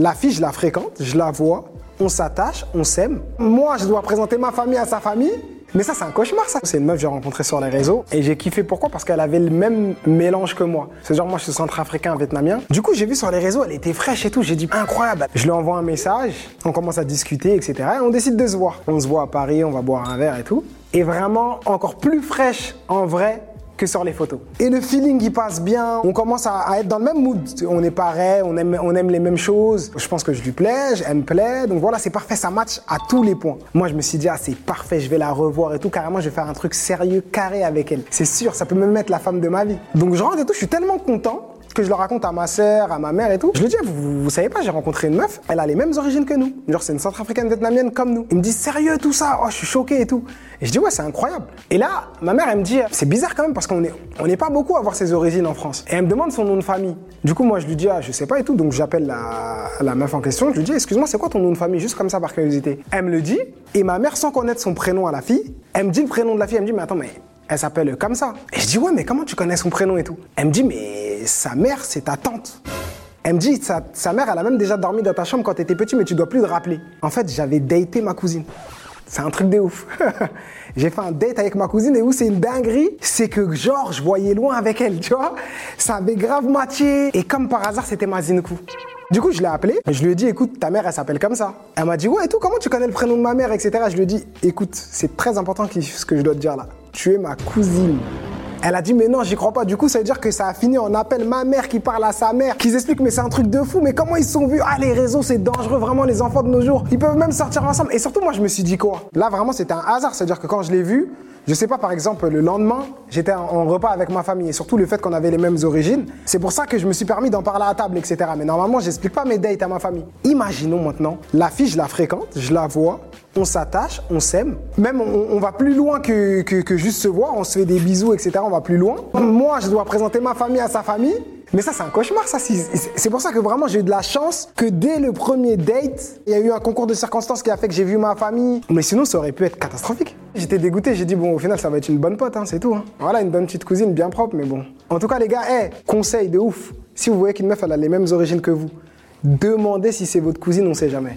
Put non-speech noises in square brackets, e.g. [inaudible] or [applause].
La fille, je la fréquente, je la vois, on s'attache, on s'aime. Moi, je dois présenter ma famille à sa famille. Mais ça, c'est un cauchemar, ça. C'est une meuf que j'ai rencontrée sur les réseaux et j'ai kiffé. Pourquoi? Parce qu'elle avait le même mélange que moi. C'est genre, moi, je suis centrafricain, vietnamien. Du coup, j'ai vu sur les réseaux, elle était fraîche et tout. J'ai dit, incroyable. Je lui envoie un message, on commence à discuter, etc. Et on décide de se voir. On se voit à Paris, on va boire un verre et tout. Et vraiment, encore plus fraîche en vrai que sur les photos. Et le feeling, il passe bien. On commence à, être dans le même mood. On est pareil, on aime, on aime les mêmes choses. Je pense que je lui plais, elle me plaît. Donc voilà, c'est parfait, ça match à tous les points. Moi, je me suis dit, ah, c'est parfait, je vais la revoir et tout. Carrément, je vais faire un truc sérieux, carré avec elle. C'est sûr, ça peut me mettre la femme de ma vie. Donc je rentre et tout, je suis tellement content que je le raconte à ma sœur, à ma mère et tout. Je lui dis, vous, vous savez pas, j'ai rencontré une meuf, elle a les mêmes origines que nous. Genre, c'est une centrafricaine vietnamienne comme nous. Il me dit, sérieux tout ça? Oh, je suis choqué et tout. Et je dis, ouais, c'est incroyable. Et là, ma mère, elle me dit, c'est bizarre quand même parce qu'on est, on n'est pas beaucoup à avoir ses origines en France. Et elle me demande son nom de famille. Du coup, moi, je lui dis, ah, je sais pas et tout. Donc, j'appelle la, la meuf en question. Je lui dis, excuse-moi, c'est quoi ton nom de famille? Juste comme ça, par curiosité. Elle me le dit. Et ma mère, sans connaître son prénom à la fille, elle me dit le prénom de la fille. Elle me dit, mais attends, mais elle s'appelle comme ça. Et je dis, ouais, mais comment tu connais son prénom et tout? Elle me dit, mais sa mère, c'est ta tante. Elle me dit, sa, mère, elle a même déjà dormi dans ta chambre quand t'étais petit, mais tu dois plus te rappeler. En fait, j'avais daté ma cousine. C'est un truc de ouf. [laughs] J'ai fait un date avec ma cousine et où c'est une dinguerie, c'est que genre je voyais loin avec elle, tu vois. Ça avait grave matché et comme par hasard c'était ma Zinkou. Du coup, je l'ai appelée, je lui ai dit, écoute, ta mère, elle s'appelle comme ça. Elle m'a dit, ouais, et tout, comment tu connais le prénom de ma mère, etc. Je lui ai dit, écoute, c'est très important ce que je dois te dire là. Tu es ma cousine. Elle a dit mais non j'y crois pas. Du coup ça veut dire que ça a fini en appel ma mère qui parle à sa mère, qui explique mais c'est un truc de fou. Mais comment ils sont vus? Ah les réseaux c'est dangereux vraiment les enfants de nos jours. Ils peuvent même sortir ensemble. Et surtout moi je me suis dit quoi? Là vraiment c'était un hasard. C'est à dire que quand je l'ai vu, je sais pas, par exemple, le lendemain, j'étais en repas avec ma famille et surtout le fait qu'on avait les mêmes origines. C'est pour ça que je me suis permis d'en parler à table, etc. Mais normalement, j'explique pas mes dates à ma famille. Imaginons maintenant, la fille, je la fréquente, je la vois, on s'attache, on s'aime. Même on, on, va plus loin que, que, que juste se voir, on se fait des bisous, etc. On va plus loin. Moi, je dois présenter ma famille à sa famille. Mais ça, c'est un cauchemar, ça. C'est pour ça que vraiment, j'ai eu de la chance que dès le premier date, il y a eu un concours de circonstances qui a fait que j'ai vu ma famille. Mais sinon, ça aurait pu être catastrophique. J'étais dégoûté, j'ai dit, bon, au final, ça va être une bonne pote, hein, c'est tout. Hein. Voilà, une bonne petite cousine bien propre, mais bon. En tout cas, les gars, hey, conseil de ouf. Si vous voyez qu'une meuf, elle a les mêmes origines que vous, demandez si c'est votre cousine, on sait jamais.